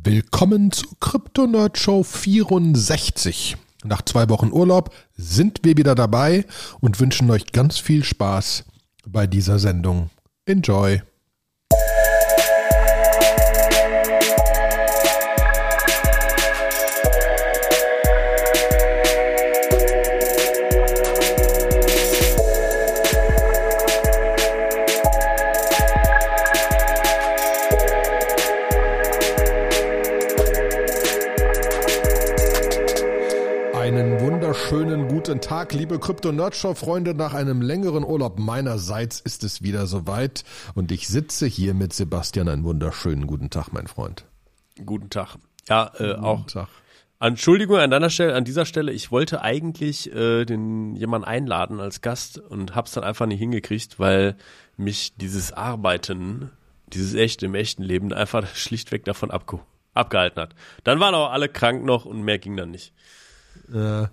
Willkommen zur Crypto Nerd Show 64. Nach zwei Wochen Urlaub sind wir wieder dabei und wünschen euch ganz viel Spaß bei dieser Sendung. Enjoy! Tag, liebe Krypto-Nerdshow-Freunde. Nach einem längeren Urlaub meinerseits ist es wieder soweit und ich sitze hier mit Sebastian. Einen wunderschönen guten Tag, mein Freund. Guten Tag. Ja, äh, Guten auch. Tag. Entschuldigung an deiner Stelle, an dieser Stelle. Ich wollte eigentlich äh, den jemanden einladen als Gast und hab's dann einfach nicht hingekriegt, weil mich dieses Arbeiten, dieses echte im echten Leben einfach schlichtweg davon abge abgehalten hat. Dann waren auch alle krank noch und mehr ging dann nicht. Äh,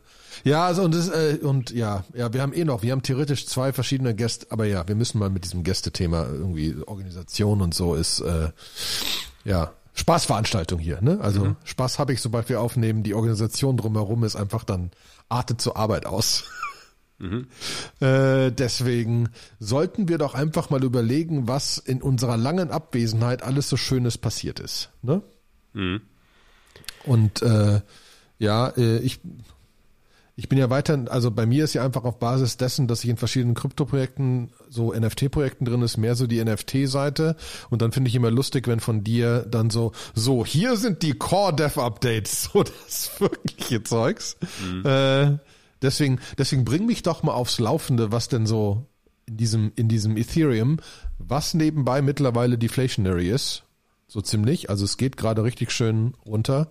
ja, also und, das, äh, und ja, ja, wir haben eh noch, wir haben theoretisch zwei verschiedene Gäste, aber ja, wir müssen mal mit diesem Gästethema irgendwie Organisation und so ist äh, ja Spaßveranstaltung hier, ne? Also Spaß habe ich, sobald wir aufnehmen, die Organisation drumherum ist einfach dann artet zur Arbeit aus. Äh, deswegen sollten wir doch einfach mal überlegen, was in unserer langen Abwesenheit alles so Schönes passiert ist. Ne? Und äh, ja, äh, ich, ich bin ja weiter, also bei mir ist ja einfach auf Basis dessen, dass ich in verschiedenen Krypto-Projekten, so NFT-Projekten drin ist, mehr so die NFT-Seite. Und dann finde ich immer lustig, wenn von dir dann so, so, hier sind die Core-Dev-Updates, so das wirkliche Zeugs. Äh, deswegen, deswegen bring mich doch mal aufs Laufende, was denn so in diesem, in diesem Ethereum, was nebenbei mittlerweile deflationary ist. So ziemlich. Also es geht gerade richtig schön runter,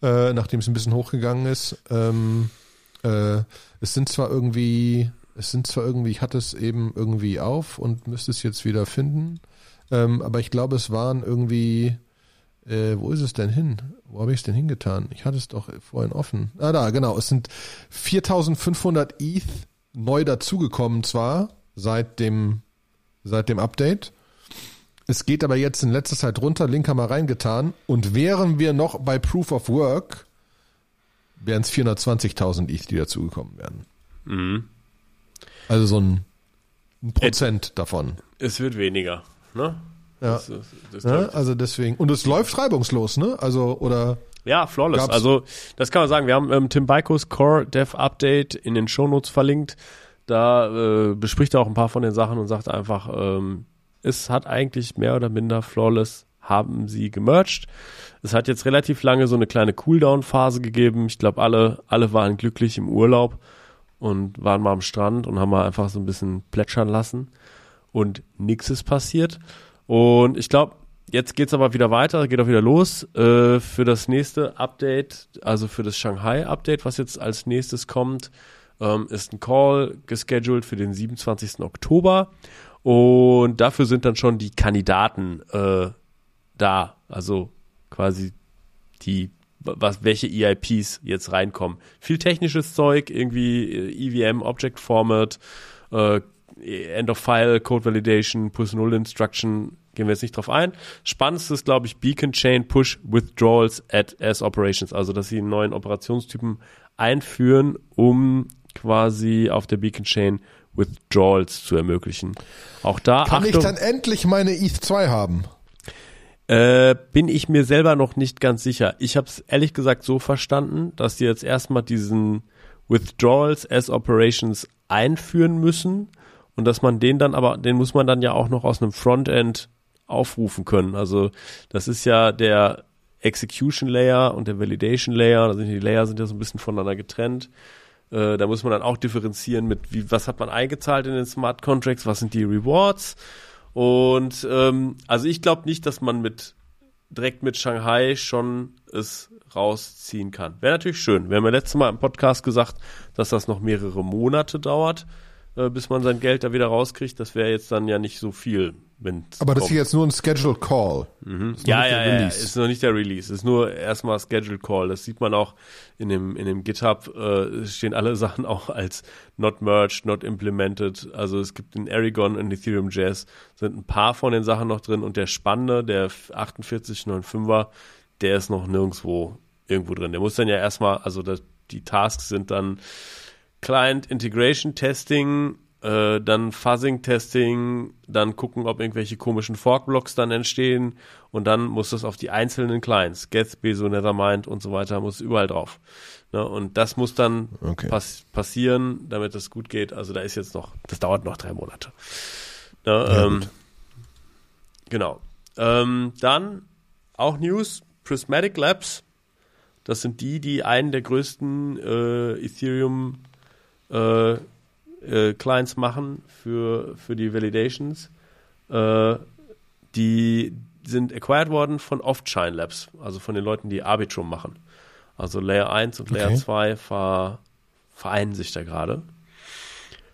äh, nachdem es ein bisschen hochgegangen ist. Ähm, äh, es sind zwar irgendwie, es sind zwar irgendwie, ich hatte es eben irgendwie auf und müsste es jetzt wieder finden. Ähm, aber ich glaube, es waren irgendwie, äh, wo ist es denn hin? Wo habe ich es denn hingetan? Ich hatte es doch vorhin offen. Ah, da, genau. Es sind 4500 ETH neu dazugekommen zwar seit dem, seit dem Update. Es geht aber jetzt in letzter Zeit runter, Link haben wir reingetan. Und wären wir noch bei Proof of Work, wären es 420.000 ETH, die dazugekommen wären. Mhm. Also so ein, ein Prozent davon. Es wird weniger, ne? Ja. Das, das, das Ja, also deswegen. Und es läuft reibungslos, ne? Also, oder. Ja, flawless. Gab's- Also, das kann man sagen. Wir haben ähm, Tim Beikos Core Dev Update in den Shownotes verlinkt. Da äh, bespricht er auch ein paar von den Sachen und sagt einfach, ähm, es hat eigentlich mehr oder minder flawless haben sie gemerged. Es hat jetzt relativ lange so eine kleine Cooldown-Phase gegeben. Ich glaube, alle, alle waren glücklich im Urlaub und waren mal am Strand und haben mal einfach so ein bisschen plätschern lassen. Und nichts ist passiert. Und ich glaube, jetzt geht's aber wieder weiter, geht auch wieder los äh, für das nächste Update, also für das Shanghai-Update, was jetzt als nächstes kommt, ähm, ist ein Call gescheduled für den 27. Oktober. Und dafür sind dann schon die Kandidaten äh, da, also quasi die was welche EIPs jetzt reinkommen. Viel technisches Zeug, irgendwie äh, EVM Object Format, äh, End of File, Code Validation, Push Null Instruction, gehen wir jetzt nicht drauf ein. Spannendste ist, glaube ich, Beacon Chain Push Withdrawals at as Operations, also dass sie einen neuen Operationstypen einführen, um quasi auf der Beacon Chain Withdrawals zu ermöglichen. Auch da Kann ich Achtung, dann endlich meine ETH 2 haben? Äh, bin ich mir selber noch nicht ganz sicher. Ich habe es ehrlich gesagt so verstanden, dass die jetzt erstmal diesen Withdrawals as Operations einführen müssen und dass man den dann aber, den muss man dann ja auch noch aus einem Frontend aufrufen können. Also das ist ja der Execution Layer und der Validation Layer. Also die Layer sind ja so ein bisschen voneinander getrennt. Äh, da muss man dann auch differenzieren mit, wie, was hat man eingezahlt in den Smart Contracts, was sind die Rewards. Und ähm, also ich glaube nicht, dass man mit direkt mit Shanghai schon es rausziehen kann. Wäre natürlich schön. Wir haben ja letztes Mal im Podcast gesagt, dass das noch mehrere Monate dauert, äh, bis man sein Geld da wieder rauskriegt. Das wäre jetzt dann ja nicht so viel, wenn Aber das ist jetzt nur ein Scheduled Call. Noch ja, nicht ja, der ja, ist noch nicht der Release, ist nur erstmal Scheduled Call. Das sieht man auch in dem, in dem GitHub, äh, stehen alle Sachen auch als not merged, not implemented. Also es gibt in Aragon und Ethereum Jazz sind ein paar von den Sachen noch drin und der spannende, der 4895er, der ist noch nirgendwo irgendwo drin. Der muss dann ja erstmal, also das, die Tasks sind dann Client Integration Testing, äh, dann Fuzzing Testing, dann gucken, ob irgendwelche komischen Forkblocks dann entstehen und dann muss das auf die einzelnen Clients, Gatsby, so Nethermind und so weiter, muss überall drauf. Ne? Und das muss dann Okay. pass passieren, damit das gut geht. Also da ist jetzt noch, das dauert noch drei Monate. Ne? Ja, ähm, genau. Ähm, dann auch News, Prismatic Labs. Das sind die, die einen der größten äh, Ethereum äh, äh, Clients machen für, für die Validations. Äh, die sind acquired worden von Off-Chain Labs, also von den Leuten, die Arbitrum machen. Also Layer 1 und Layer Okay. 2 ver, vereinen sich da gerade.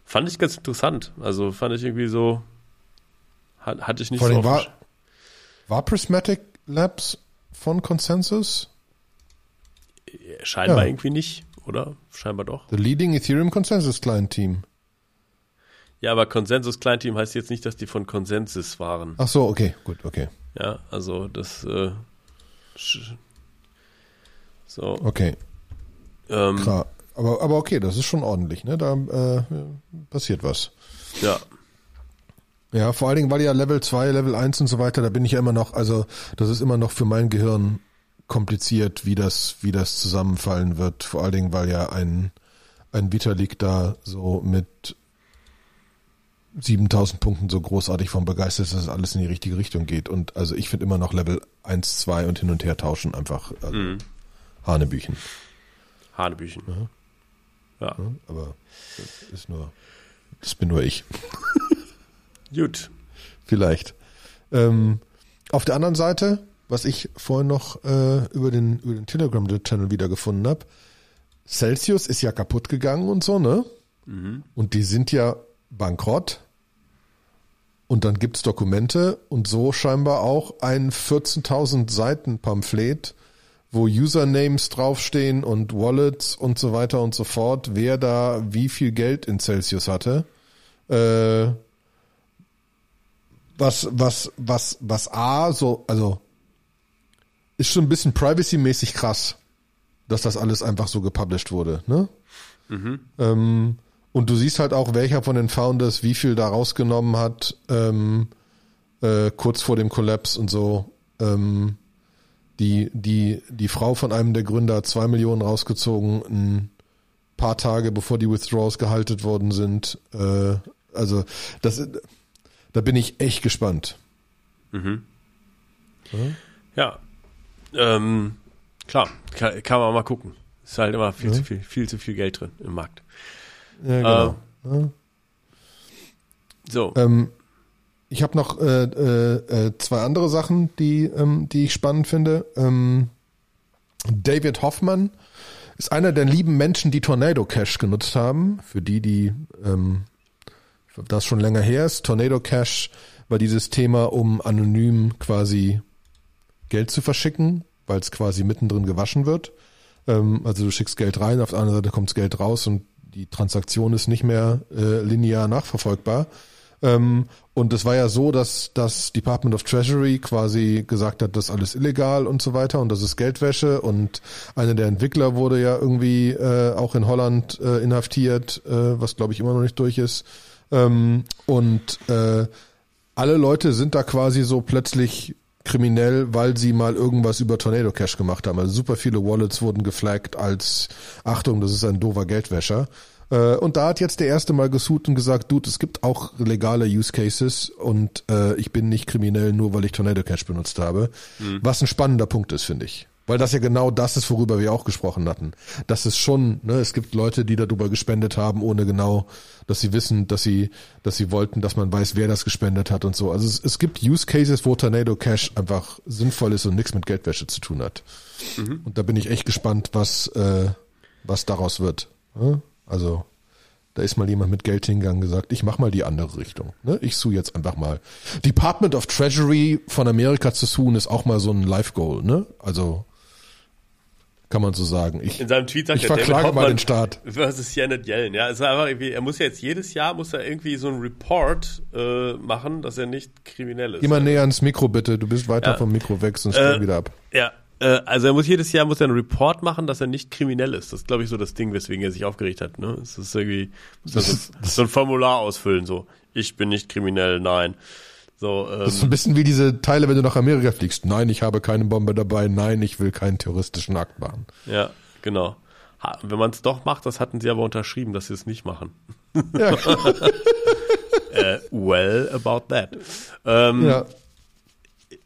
Fand ich ganz interessant. Also fand ich irgendwie so, hat, hatte ich nicht Vor so war, war Prismatic Labs von Consensus? Scheinbar Ja. irgendwie nicht, oder? Scheinbar doch. The leading Ethereum Consensus Client Team. Ja, aber Consensus Kleinteam heißt jetzt nicht, dass die von Consensus waren. Ach so, okay, gut, okay. Ja, also das äh, so. Okay, Ähm, klar. Aber, aber okay, das ist schon ordentlich, ne? Da äh, passiert was. ja, Ja, vor allen Dingen, weil ja Level 2, Level 1 und so weiter, da bin ich ja immer noch, also das ist immer noch für mein Gehirn kompliziert, wie das, wie das zusammenfallen wird. Vor allen Dingen, weil ja ein, ein Vitalik da so mit 7000 Punkten so großartig von begeistert ist, dass alles in die richtige Richtung geht. Und also ich finde immer noch Level 1, 2 und hin und her tauschen einfach also mhm. Hanebüchen. Hanebüchen. Ja. Ne? Aber das ist nur, das bin nur ich. Gut. Vielleicht. Ähm, auf der anderen Seite, was ich vorhin noch äh, über den, über den Telegram-Channel wiedergefunden habe, Celsius ist ja kaputt gegangen und so, ne? Mhm. Und die sind ja bankrott. Und dann gibt's Dokumente und so scheinbar auch ein 14.000 Seiten Pamphlet, wo Usernames draufstehen und Wallets und so weiter und so fort, wer da wie viel Geld in Celsius hatte. Äh, was, was, was, was A, so, also, ist schon ein bisschen privacy-mäßig krass, dass das alles einfach so gepublished wurde, ne? Mhm. Ähm, und du siehst halt auch, welcher von den Founders wie viel da rausgenommen hat, ähm, äh, kurz vor dem Collapse und so. Ähm, die, die, die Frau von einem der Gründer hat zwei Millionen rausgezogen, ein paar Tage bevor die Withdrawals gehalten worden sind. Äh, also, das, da bin ich echt gespannt. Mhm. Ja. Ähm, klar, kann, kann man mal gucken. Ist halt immer viel Ja. zu viel, viel zu viel Geld drin im Markt. Ja, genau. Ja. So. Ähm, ich habe noch äh, äh, äh, zwei andere Sachen, die, ähm, die ich spannend finde. Ähm, David Hoffmann ist einer der lieben Menschen, die Tornado Cash genutzt haben. Für die, die ähm, das schon länger her ist. Tornado Cash war dieses Thema, um anonym quasi Geld zu verschicken, weil es quasi mittendrin gewaschen wird. Ähm, also du schickst Geld rein, auf der anderen Seite kommt Geld raus und die Transaktion ist nicht mehr äh, linear nachverfolgbar. Ähm, und es war ja so, dass das Department of Treasury quasi gesagt hat, das ist alles illegal und so weiter und das ist Geldwäsche und einer der Entwickler wurde ja irgendwie äh, auch in Holland äh, inhaftiert, äh, was glaube ich immer noch nicht durch ist. Ähm, und äh, alle Leute sind da quasi so plötzlich kriminell, weil sie mal irgendwas über Tornado Cash gemacht haben. Also super viele Wallets wurden geflaggt als Achtung, das ist ein doofer Geldwäscher. Äh, Und da hat jetzt der erste mal gesucht und gesagt, Dude, es gibt auch legale Use Cases und äh, ich bin nicht kriminell, nur weil ich Tornado Cash benutzt habe. Was ein spannender Punkt ist, finde ich. Weil das ja genau das ist, worüber wir auch gesprochen hatten. Das ist schon, ne, es gibt Leute, die darüber gespendet haben, ohne genau, dass sie wissen, dass sie, dass sie wollten, dass man weiß, wer das gespendet hat und so. Also es, es gibt Use Cases, wo Tornado Cash einfach sinnvoll ist und nichts mit Geldwäsche zu tun hat. Und da bin ich echt gespannt, was, äh, was daraus wird. Ne? Also da ist mal jemand mit Geld hingegangen und gesagt, ich mach mal die andere Richtung. Ne? Ich sue jetzt einfach mal. Department of Treasury von Amerika zu suen ist auch mal so ein Life Goal, ne? Also kann man so sagen. Ich, In seinem Tweet sagt ich David verklage mal den Staat. versus Janet Yellen. Ja, es ist einfach irgendwie, er muss ja jetzt jedes Jahr muss er irgendwie so einen Report äh, machen, dass er nicht kriminell ist. Mal näher ans Mikro bitte. Du bist weiter Ja. vom Mikro weg, sonst Äh, wieder ab. Ja, Äh, also er muss jedes Jahr muss er einen Report machen, dass er nicht kriminell ist. Das ist, glaube ich, so das Ding, weswegen er sich aufgeregt hat. Ne? Es ist irgendwie muss er so, so ein Formular ausfüllen, so ich bin nicht kriminell, nein. So, ähm, Das ist ein bisschen wie diese Teile, wenn du nach Amerika fliegst. Nein, ich habe keine Bombe dabei. Nein, ich will keinen terroristischen Akt machen. ja, genau. Wenn man es doch macht, das hatten sie aber unterschrieben, dass sie es nicht machen. Ja, Äh, well about that. Ähm, ja.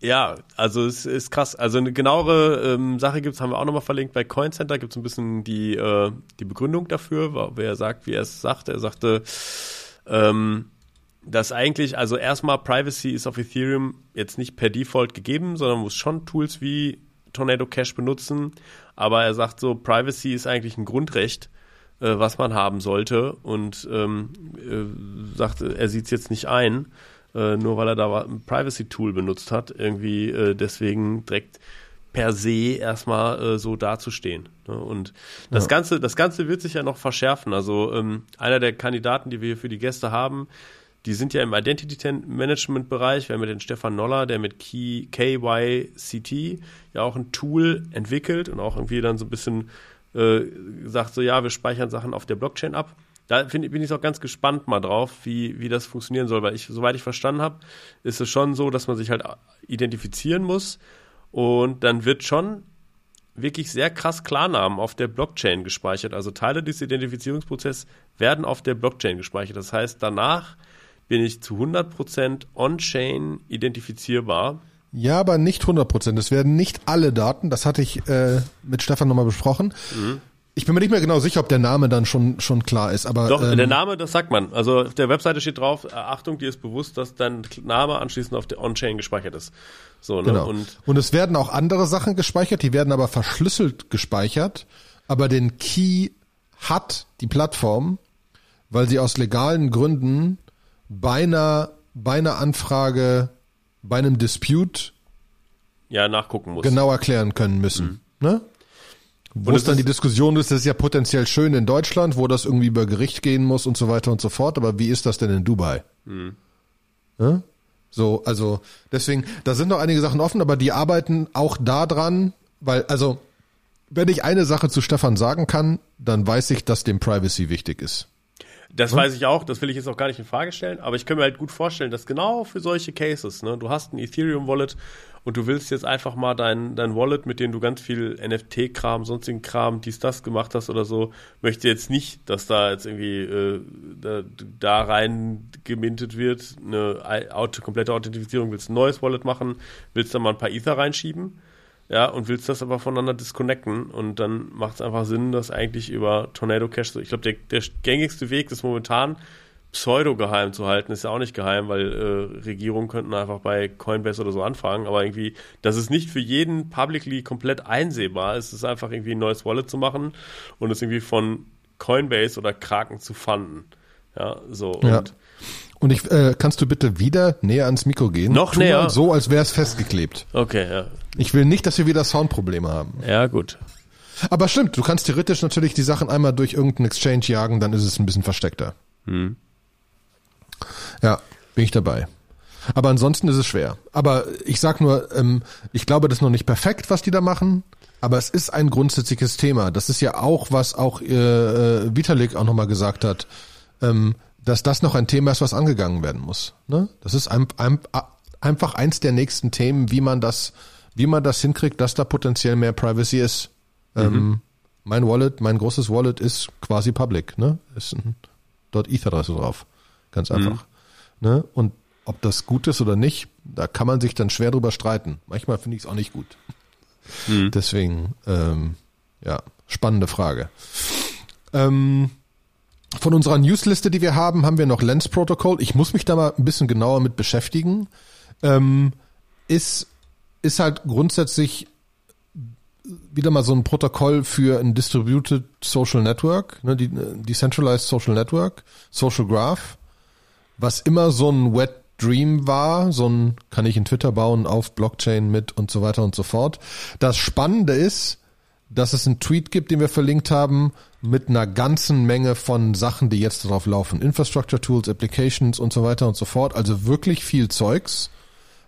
Ja, also es ist krass. Also eine genauere ähm, Sache gibt's, haben wir auch nochmal verlinkt. Bei Coin Center gibt's ein bisschen die, äh, die Begründung dafür, wer sagt, wie er es sagte. Er sagte, ähm, dass eigentlich, also erstmal Privacy ist auf Ethereum jetzt nicht per Default gegeben, sondern muss schon Tools wie Tornado Cash benutzen. Aber er sagt so, Privacy ist eigentlich ein Grundrecht, äh, was man haben sollte. Und ähm, äh, sagt, er sieht es jetzt nicht ein, äh, nur weil er da ein Privacy-Tool benutzt hat, irgendwie äh, deswegen direkt per se erstmal äh, so dazustehen. Ne? Und das Ganze, das Ganze wird sich ja noch verschärfen. Also ähm, einer der Kandidaten, die wir hier für die Gäste haben, die sind ja im Identity Management Bereich. Wir haben ja den Stefan Noller, der mit Key, KYCT ja auch ein Tool entwickelt und auch irgendwie dann so ein bisschen äh, sagt so, ja, wir speichern Sachen auf der Blockchain ab. Da find, bin ich auch ganz gespannt mal drauf, wie, wie das funktionieren soll, weil ich, soweit ich verstanden habe, ist es schon so, dass man sich halt identifizieren muss und dann wird schon wirklich sehr krass Klarnamen auf der Blockchain gespeichert. Also Teile des Identifizierungsprozesses werden auf der Blockchain gespeichert. Das heißt, danach bin ich zu 100% on-chain identifizierbar. Ja, aber nicht 100 Prozent. Es werden nicht alle Daten, das hatte ich äh, mit Stefan nochmal besprochen. Ich bin mir nicht mehr genau sicher, ob der Name dann schon, schon klar ist, aber Doch, ähm, der Name, das sagt man. Also auf der Webseite steht drauf, äh, Achtung, dir ist bewusst, dass dein Name anschließend auf der On-Chain gespeichert ist. So, ne? Genau. Und Und, es werden auch andere Sachen gespeichert, die werden aber verschlüsselt gespeichert. Aber den Key hat die Plattform, weil sie aus legalen Gründen bei einer, bei einer Anfrage, bei einem Dispute ja, nachgucken muss. genau erklären können müssen. Ne? Wo Und es dann die Diskussion ist, das ist ja potenziell schön in Deutschland, wo das irgendwie über Gericht gehen muss und so weiter und so fort. Aber wie ist das denn in Dubai? Ne? So, also deswegen, da sind noch einige Sachen offen, aber die arbeiten auch da dran, weil, also, wenn ich eine Sache zu Stefan sagen kann, dann weiß ich, dass dem Privacy wichtig ist. Das weiß ich auch, das will ich jetzt auch gar nicht in Frage stellen, aber ich kann mir halt gut vorstellen, dass genau für solche Cases, ne, du hast ein Ethereum-Wallet und du willst jetzt einfach mal dein, dein Wallet, mit dem du ganz viel NFT-Kram, sonstigen Kram, dies, das gemacht hast oder so, möchte jetzt nicht, dass da jetzt irgendwie äh, da, da rein gemintet wird, eine Auto, komplette Authentifizierung, willst ein neues Wallet machen, willst da mal ein paar Ether reinschieben, ja, und willst das aber voneinander disconnecten und dann macht es einfach Sinn, das eigentlich über Tornado Cash, so- ich glaube, der, der gängigste Weg ist momentan pseudo geheim zu halten, ist ja auch nicht geheim, weil äh, Regierungen könnten einfach bei Coinbase oder so anfangen, aber irgendwie, das ist nicht für jeden publicly komplett einsehbar, es ist einfach irgendwie ein neues Wallet zu machen und es irgendwie von Coinbase oder Kraken zu fanden. Ja, so Ja. Und ich, äh, kannst du bitte wieder näher ans Mikro gehen? Noch Tu näher? So, als wäre es festgeklebt. okay, ja. Ich will nicht, dass wir wieder Soundprobleme haben. Ja, gut. Aber stimmt, du kannst theoretisch natürlich die Sachen einmal durch irgendeinen Exchange jagen, dann ist es ein bisschen versteckter. Ja, bin ich dabei. Aber ansonsten ist es schwer. Aber ich sag nur, ähm, ich glaube, das ist noch nicht perfekt, was die da machen. Aber es ist ein grundsätzliches Thema. Das ist ja auch, was auch äh, äh, Vitalik auch nochmal gesagt hat, ähm, dass das noch ein Thema ist, was angegangen werden muss. Ne? Das ist ein, ein, einfach eins der nächsten Themen, wie man das, wie man das hinkriegt, dass da potenziell mehr Privacy ist. Ähm, mein Wallet, mein großes Wallet ist quasi public, ne? Ist ein, dort Ether-Adresse drauf. Ganz einfach. Ne? Und ob das gut ist oder nicht, da kann man sich dann schwer drüber streiten. Manchmal finde ich es auch nicht gut. Deswegen, ähm, ja, spannende Frage. Ähm, von unserer Newsliste, die wir haben, haben wir noch Lens Protocol. Ich muss mich da mal ein bisschen genauer mit beschäftigen. Ähm, ist, ist halt grundsätzlich wieder mal so ein Protokoll für ein Distributed Social Network, ne, die Decentralized Social Network, Social Graph, was immer so ein Wet Dream war, so ein kann ich in Twitter bauen auf Blockchain mit und so weiter und so fort. Das Spannende ist, dass es einen Tweet gibt, den wir verlinkt haben, mit einer ganzen Menge von Sachen, die jetzt darauf laufen. Infrastructure Tools, Applications und so weiter und so fort. Also wirklich viel Zeugs,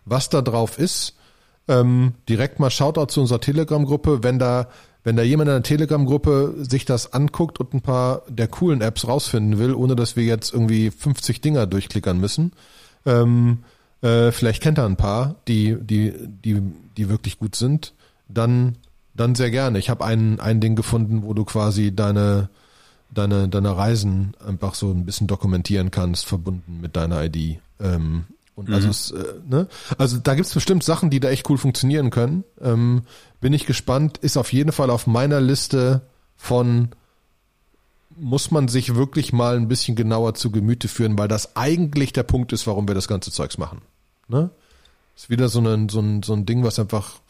was da drauf ist. Ähm, direkt mal Shoutout zu unserer Telegram-Gruppe, wenn da wenn da jemand in der Telegram-Gruppe sich das anguckt und ein paar der coolen Apps rausfinden will, ohne dass wir jetzt irgendwie 50 Dinger durchklickern müssen, ähm, äh, vielleicht kennt er ein paar, die, die, die, die wirklich gut sind, dann, dann sehr gerne. Ich habe ein, ein Ding gefunden, wo du quasi deine, deine, deine Reisen einfach so ein bisschen dokumentieren kannst, verbunden mit deiner ID. Ähm, und also, mhm. es, äh, ne? also da gibt's bestimmt Sachen, die da echt cool funktionieren können. Ähm, bin ich gespannt. Ist auf jeden Fall auf meiner Liste von muss man sich wirklich mal ein bisschen genauer zu Gemüte führen, weil das eigentlich der Punkt ist, warum wir das ganze Zeugs machen. Ne? Ist wieder so ein, so ein, so ein Ding, was einfach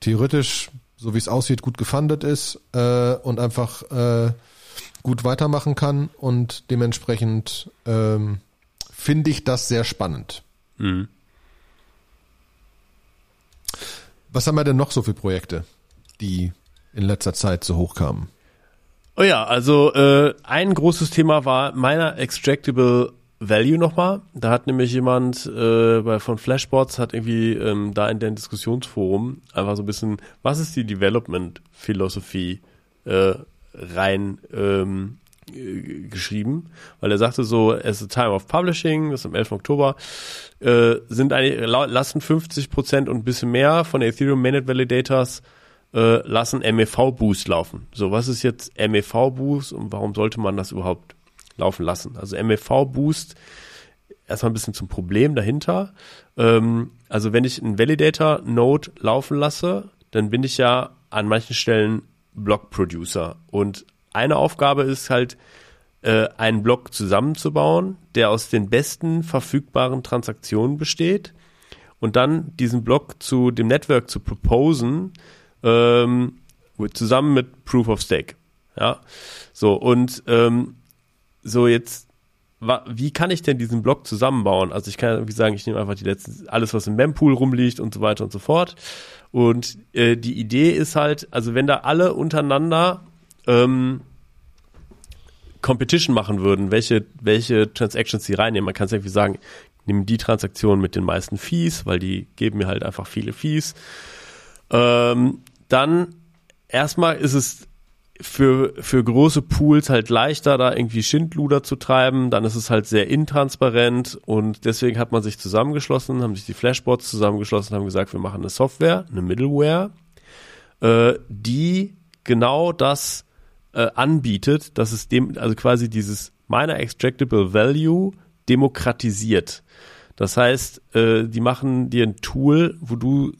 theoretisch, so wie es aussieht, gut gefundet ist äh, und einfach äh, gut weitermachen kann und dementsprechend ähm, finde ich das sehr spannend. Mhm. Was haben wir denn noch so für Projekte, die in letzter Zeit so hochkamen? Oh ja, also äh, ein großes Thema war meiner Extractable Value nochmal. Da hat nämlich jemand äh, bei, von Flashbots hat irgendwie ähm, da in dem Diskussionsforum einfach so ein bisschen, was ist die Development Philosophie äh, rein ähm, äh, geschrieben, weil er sagte so, as the time of publishing, das ist am 11. Oktober, äh, sind eigentlich, lassen 50 Prozent und ein bisschen mehr von Ethereum Mainnet Validators äh, lassen MEV Boost laufen. So, was ist jetzt MEV Boost und warum sollte man das überhaupt laufen lassen? Also MEV Boost, erstmal ein bisschen zum Problem dahinter. Ähm, also wenn ich einen Validator Node laufen lasse, dann bin ich ja an manchen Stellen Block Producer und eine Aufgabe ist halt, äh, einen Block zusammenzubauen, der aus den besten verfügbaren Transaktionen besteht und dann diesen Block zu dem Network zu proposen, ähm, zusammen mit Proof of Stake. Ja, so und ähm, so jetzt wie kann ich denn diesen Block zusammenbauen? Also ich kann irgendwie sagen, ich nehme einfach die letzten, alles, was im Mempool rumliegt und so weiter und so fort. Und äh, die Idee ist halt, also wenn da alle untereinander ähm, Competition machen würden, welche, welche Transactions sie reinnehmen. Man kann es irgendwie sagen, nehmen die Transaktion mit den meisten Fees, weil die geben mir halt einfach viele Fees. Ähm, dann erstmal ist es für, für große Pools halt leichter, da irgendwie Schindluder zu treiben. Dann ist es halt sehr intransparent und deswegen hat man sich zusammengeschlossen, haben sich die Flashbots zusammengeschlossen, haben gesagt, wir machen eine Software, eine Middleware, äh, die genau das äh, anbietet, dass es dem, also quasi dieses meiner Extractable Value demokratisiert. Das heißt, äh, die machen dir ein Tool, wo du,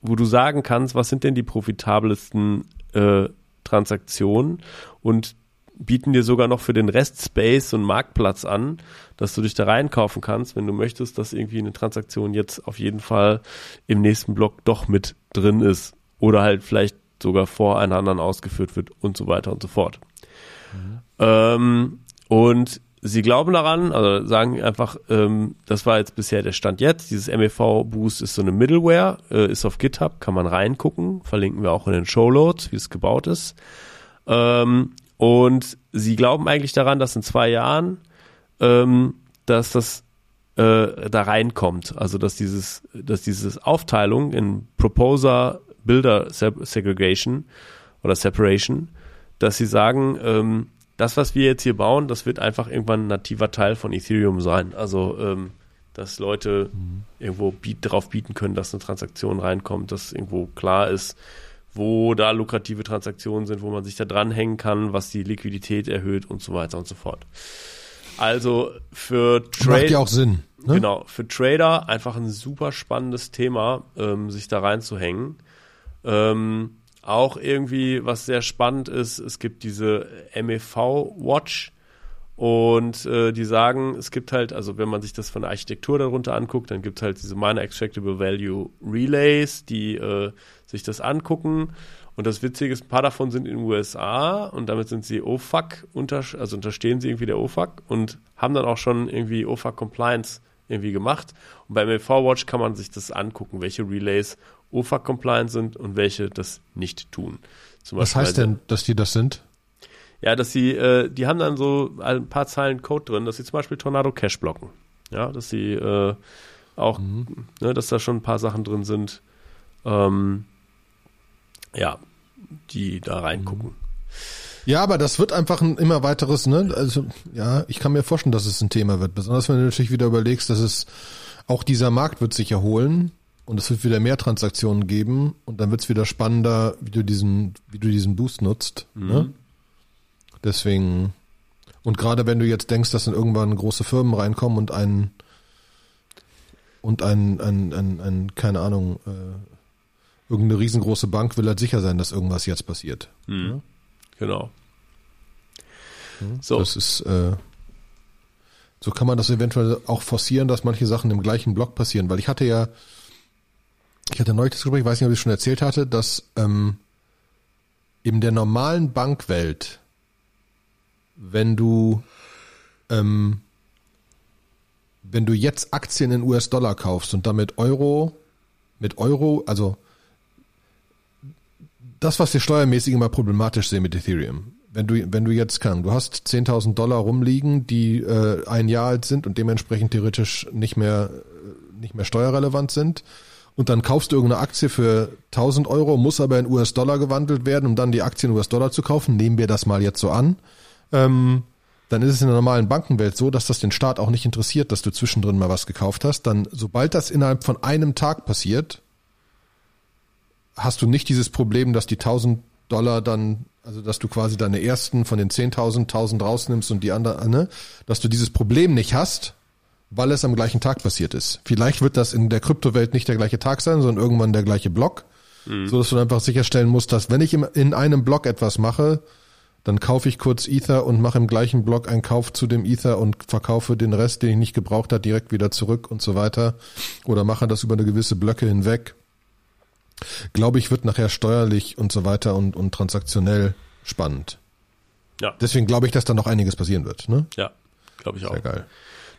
wo du sagen kannst, was sind denn die profitabelsten äh, Transaktionen und bieten dir sogar noch für den Rest Space und Marktplatz an, dass du dich da reinkaufen kannst, wenn du möchtest, dass irgendwie eine Transaktion jetzt auf jeden Fall im nächsten Block doch mit drin ist. Oder halt vielleicht sogar vor einer anderen ausgeführt wird und so weiter und so fort. Mhm. Ähm, und sie glauben daran, also sagen einfach, ähm, das war jetzt bisher der Stand jetzt. Dieses MEV Boost ist so eine Middleware, äh, ist auf GitHub, kann man reingucken, verlinken wir auch in den Show Notes, wie es gebaut ist. Ähm, und sie glauben eigentlich daran, dass in zwei Jahren, ähm, dass das äh, da reinkommt, also dass dieses, dass dieses Aufteilung in Proposer, Builder Segregation oder Separation, dass sie sagen, ähm, das, was wir jetzt hier bauen, das wird einfach irgendwann ein nativer Teil von Ethereum sein. Also, ähm, dass Leute mhm. irgendwo biet, darauf bieten können, dass eine Transaktion reinkommt, dass irgendwo klar ist, wo da lukrative Transaktionen sind, wo man sich da dranhängen kann, was die Liquidität erhöht und so weiter und so fort. Also für Trade. Macht ja auch Sinn. Ne? Genau, für Trader einfach ein super spannendes Thema, ähm, sich da reinzuhängen. Ähm, auch irgendwie, was sehr spannend ist, es gibt diese MEV Watch und äh, die sagen, es gibt halt, also wenn man sich das von der Architektur darunter anguckt, dann gibt es halt diese Miner Extractable Value Relays, die äh, sich das angucken. Und das Witzige ist, ein paar davon sind in den USA und damit sind sie OFAC, unter, also unterstehen sie irgendwie der OFAC und haben dann auch schon irgendwie OFAC Compliance irgendwie gemacht. Und bei MLV Watch kann man sich das angucken, welche Relays OFAC-compliant sind und welche das nicht tun. Zum Was heißt denn, dass die das sind? Ja, dass sie, äh, die haben dann so ein paar Zeilen Code drin, dass sie zum Beispiel Tornado Cache blocken. Ja, dass sie äh, auch, mhm. ne, dass da schon ein paar Sachen drin sind, ähm, ja, die da reingucken. Ja, aber das wird einfach ein immer weiteres, ne? Also, ja, ich kann mir vorstellen, dass es ein Thema wird. Besonders wenn du natürlich wieder überlegst, dass es auch dieser Markt wird sich erholen und es wird wieder mehr Transaktionen geben und dann wird es wieder spannender, wie du diesen, wie du diesen Boost nutzt. Mhm. Ne? Deswegen, und gerade wenn du jetzt denkst, dass dann irgendwann große Firmen reinkommen und ein und ein, ein, ein, ein keine Ahnung, äh, irgendeine riesengroße Bank will halt sicher sein, dass irgendwas jetzt passiert. Mhm. Genau. So. Das ist, äh, so kann man das eventuell auch forcieren, dass manche Sachen im gleichen Block passieren, weil ich hatte ja, ich hatte neulich das Gespräch, ich weiß nicht, ob ich es schon erzählt hatte, dass ähm, in der normalen Bankwelt, wenn du ähm, wenn du jetzt Aktien in US-Dollar kaufst und damit Euro mit Euro, also das, was wir steuermäßig immer problematisch sehen mit Ethereum. Wenn du, wenn du jetzt kann, du hast 10.000 Dollar rumliegen, die äh, ein Jahr alt sind und dementsprechend theoretisch nicht mehr, äh, nicht mehr steuerrelevant sind. Und dann kaufst du irgendeine Aktie für 1000 Euro, muss aber in US-Dollar gewandelt werden, um dann die Aktie in US-Dollar zu kaufen. Nehmen wir das mal jetzt so an. Ähm, dann ist es in der normalen Bankenwelt so, dass das den Staat auch nicht interessiert, dass du zwischendrin mal was gekauft hast. Dann, sobald das innerhalb von einem Tag passiert, hast du nicht dieses Problem, dass die 1000 Dollar dann, also dass du quasi deine ersten von den 10.000 1000 rausnimmst und die anderen, ne, dass du dieses Problem nicht hast, weil es am gleichen Tag passiert ist. Vielleicht wird das in der Kryptowelt nicht der gleiche Tag sein, sondern irgendwann der gleiche Block, mhm. so dass du einfach sicherstellen musst, dass wenn ich in einem Block etwas mache, dann kaufe ich kurz Ether und mache im gleichen Block einen Kauf zu dem Ether und verkaufe den Rest, den ich nicht gebraucht habe, direkt wieder zurück und so weiter. Oder mache das über eine gewisse Blöcke hinweg glaube ich, wird nachher steuerlich und so weiter und, und transaktionell spannend. Ja. Deswegen glaube ich, dass da noch einiges passieren wird. Ne? Ja, glaube ich auch. Sehr geil.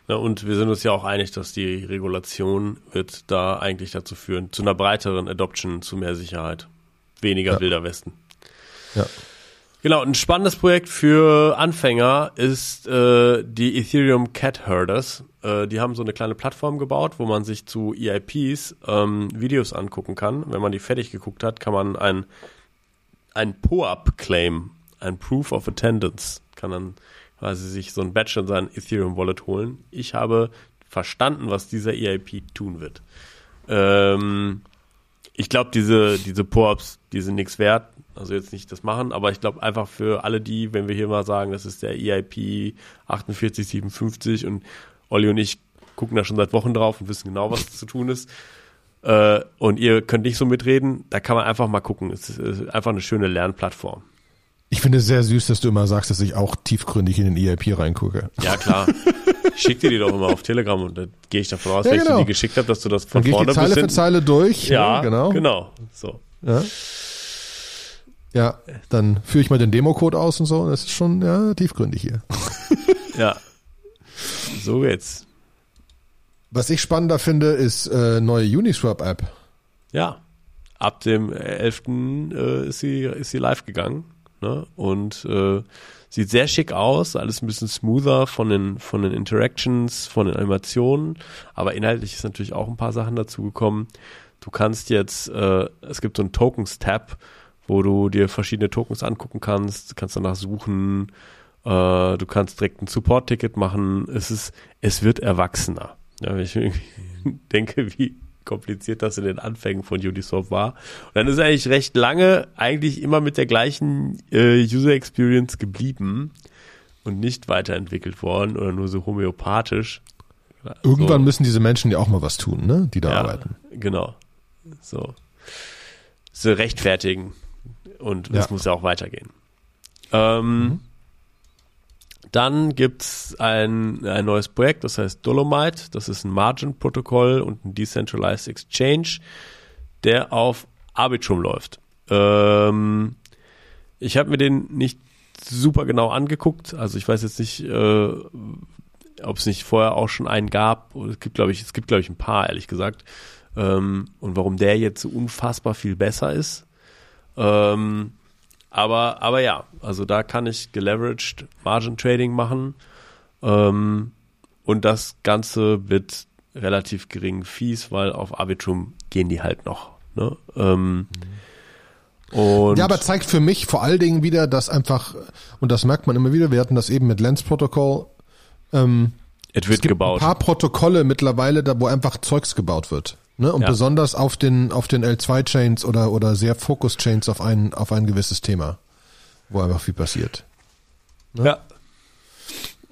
Ja, und wir sind uns ja auch einig, dass die Regulation wird da eigentlich dazu führen, zu einer breiteren Adoption, zu mehr Sicherheit. Weniger ja. Wilder Westen. Ja. Genau, ein spannendes Projekt für Anfänger ist äh, die Ethereum Cat Herders. Äh, die haben so eine kleine Plattform gebaut, wo man sich zu EIPs ähm, Videos angucken kann. Wenn man die fertig geguckt hat, kann man ein, ein POAP-Claim, ein Proof of Attendance, kann dann quasi sich so ein Badge in sein Ethereum Wallet holen. Ich habe verstanden, was dieser EIP tun wird. Ähm, ich glaube, diese, diese POAPs, die sind nichts wert also jetzt nicht das machen, aber ich glaube einfach für alle die, wenn wir hier mal sagen, das ist der EIP 4857 und Olli und ich gucken da schon seit Wochen drauf und wissen genau, was zu tun ist. Äh, und ihr könnt nicht so mitreden, da kann man einfach mal gucken. Es ist einfach eine schöne Lernplattform. Ich finde es sehr süß, dass du immer sagst, dass ich auch tiefgründig in den EIP reingucke. Ja, klar. Ich schick dir die doch immer auf Telegram und da gehe ich davon aus, ja, wenn genau. ich dir die geschickt habe, dass du das von Dann vorne ich die Zeile für Zeile durch. Ja, ja, genau. Genau. So. Ja. Ja, dann führe ich mal den Demo-Code aus und so. Das ist schon ja, tiefgründig hier. ja. So geht's. Was ich spannender finde, ist äh, neue Uniswap-App. Ja. Ab dem 11. Äh, ist, sie, ist sie live gegangen. Ne? Und äh, sieht sehr schick aus, alles ein bisschen smoother von den, von den Interactions, von den Animationen. Aber inhaltlich ist natürlich auch ein paar Sachen dazugekommen. Du kannst jetzt, äh, es gibt so einen Tokens-Tab, wo du dir verschiedene Tokens angucken kannst, kannst danach suchen, äh, du kannst direkt ein Support-Ticket machen. Es ist, es wird erwachsener. Ja, wenn ich denke, wie kompliziert das in den Anfängen von Uniswap war. Und dann ist eigentlich recht lange eigentlich immer mit der gleichen äh, User Experience geblieben und nicht weiterentwickelt worden oder nur so homöopathisch. Irgendwann so. müssen diese Menschen ja auch mal was tun, ne? Die da ja, arbeiten. Genau. So. So rechtfertigen. Und es muss ja auch weitergehen. Ähm, mhm. Dann gibt's ein, ein neues Projekt, das heißt Dolomite. Das ist ein Margin-Protokoll und ein Decentralized Exchange, der auf Arbitrum läuft. Ähm, ich habe mir den nicht super genau angeguckt. Also ich weiß jetzt nicht, äh, ob es nicht vorher auch schon einen gab. Es gibt, glaube ich, es gibt, glaube ich, ein paar, ehrlich gesagt. Ähm, und warum der jetzt so unfassbar viel besser ist. Ähm, aber, aber ja, also da kann ich geleveraged Margin Trading machen. Ähm, und das Ganze mit relativ geringen Fees, weil auf Arbitrum gehen die halt noch Ne? Ähm, und Ja, aber zeigt für mich vor allen Dingen wieder, dass einfach, und das merkt man immer wieder, wir hatten das eben mit Lens Protocol, ähm, es wird es gibt gebaut. ein paar Protokolle mittlerweile, da wo einfach Zeugs gebaut wird. Ne? Und Ja. besonders auf den, auf den L2-Chains oder, oder sehr Focus-Chains auf ein, auf ein gewisses Thema, wo einfach viel passiert. ja.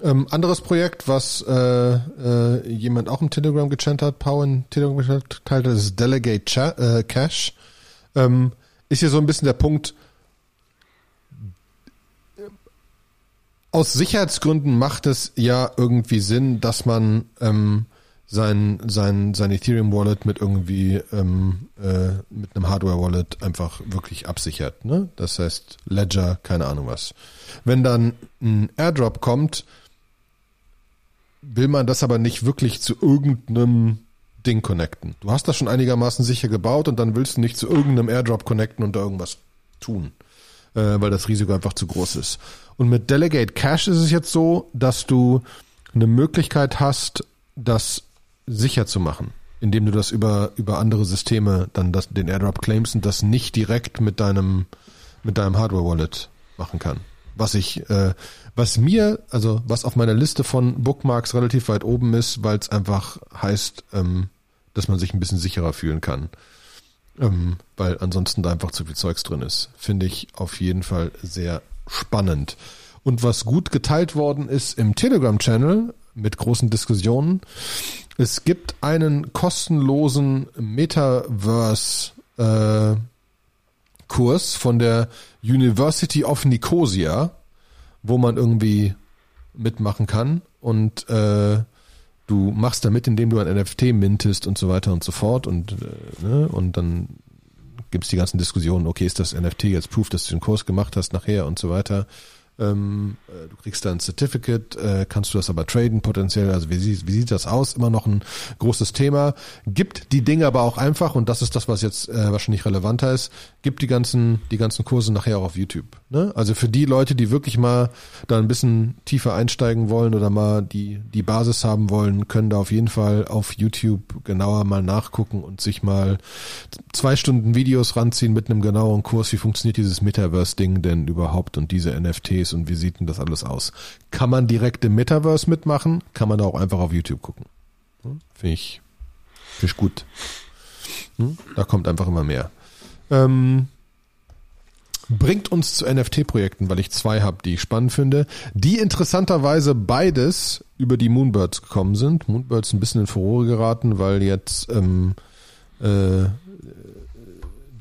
Ähm, anderes Projekt, was äh, äh, jemand auch im Telegram gechannt hat, Power in Telegram geteilt hat, ist Delegate Cha äh, Cache. Ähm, ist hier so ein bisschen der Punkt, aus Sicherheitsgründen macht es ja irgendwie Sinn, dass man ähm, sein, sein, sein Ethereum Wallet mit irgendwie ähm, äh, mit einem Hardware Wallet einfach wirklich absichert. Ne? Das heißt Ledger, keine Ahnung was. Wenn dann ein Airdrop kommt, will man das aber nicht wirklich zu irgendeinem Ding connecten. Du hast das schon einigermaßen sicher gebaut und dann willst du nicht zu irgendeinem Airdrop connecten und da irgendwas tun, äh, weil das Risiko einfach zu groß ist. Und mit Delegate Cache ist es jetzt so, dass du eine Möglichkeit hast, das sicher zu machen, indem du das über, über andere Systeme dann das, den Airdrop claimst und das nicht direkt mit deinem, mit deinem Hardware-Wallet machen kann. Was ich, äh, was mir, also was auf meiner Liste von Bookmarks relativ weit oben ist, weil es einfach heißt, ähm, dass man sich ein bisschen sicherer fühlen kann. Ähm, weil ansonsten da einfach zu viel Zeugs drin ist. Finde ich auf jeden Fall sehr spannend. Und was gut geteilt worden ist im Telegram-Channel mit großen Diskussionen, es gibt einen kostenlosen Metaverse äh, von der University of Nicosia, wo man irgendwie mitmachen kann und äh, du machst damit, indem du ein NFT mintest und so weiter und so fort und äh, ne, und dann gibt's die ganzen Diskussionen, okay, ist das NFT jetzt Proof, dass du den Kurs gemacht hast nachher und so weiter. Ähm, äh, du kriegst da ein Certificate, äh, kannst du das aber traden potenziell, also wie, sieht- wie sieht das aus? Immer noch ein großes Thema. Gibt die Dinge aber auch einfach, und das ist das, was jetzt äh, wahrscheinlich relevanter ist, gibt die ganzen, die ganzen Kurse nachher auch auf YouTube. Ne? Also für die Leute, die wirklich mal da ein bisschen tiefer einsteigen wollen oder mal die, die Basis haben wollen, können da auf jeden Fall auf YouTube genauer mal nachgucken und sich mal zwei Stunden Videos ranziehen mit einem genaueren Kurs, wie funktioniert dieses Metaverse-Ding denn überhaupt und diese NFTs und wie sieht denn das alles aus. Kann man direkt im Metaverse mitmachen, kann man da auch einfach auf YouTube gucken. Hm? Finde ich, find ich gut. Hm? Da kommt einfach immer mehr. Ähm, bringt uns zu NFT-Projekten, weil ich zwei habe, die ich spannend finde, die interessanterweise beides über die Moonbirds gekommen sind. Moonbirds ein bisschen in Furore geraten, weil jetzt ähm, äh,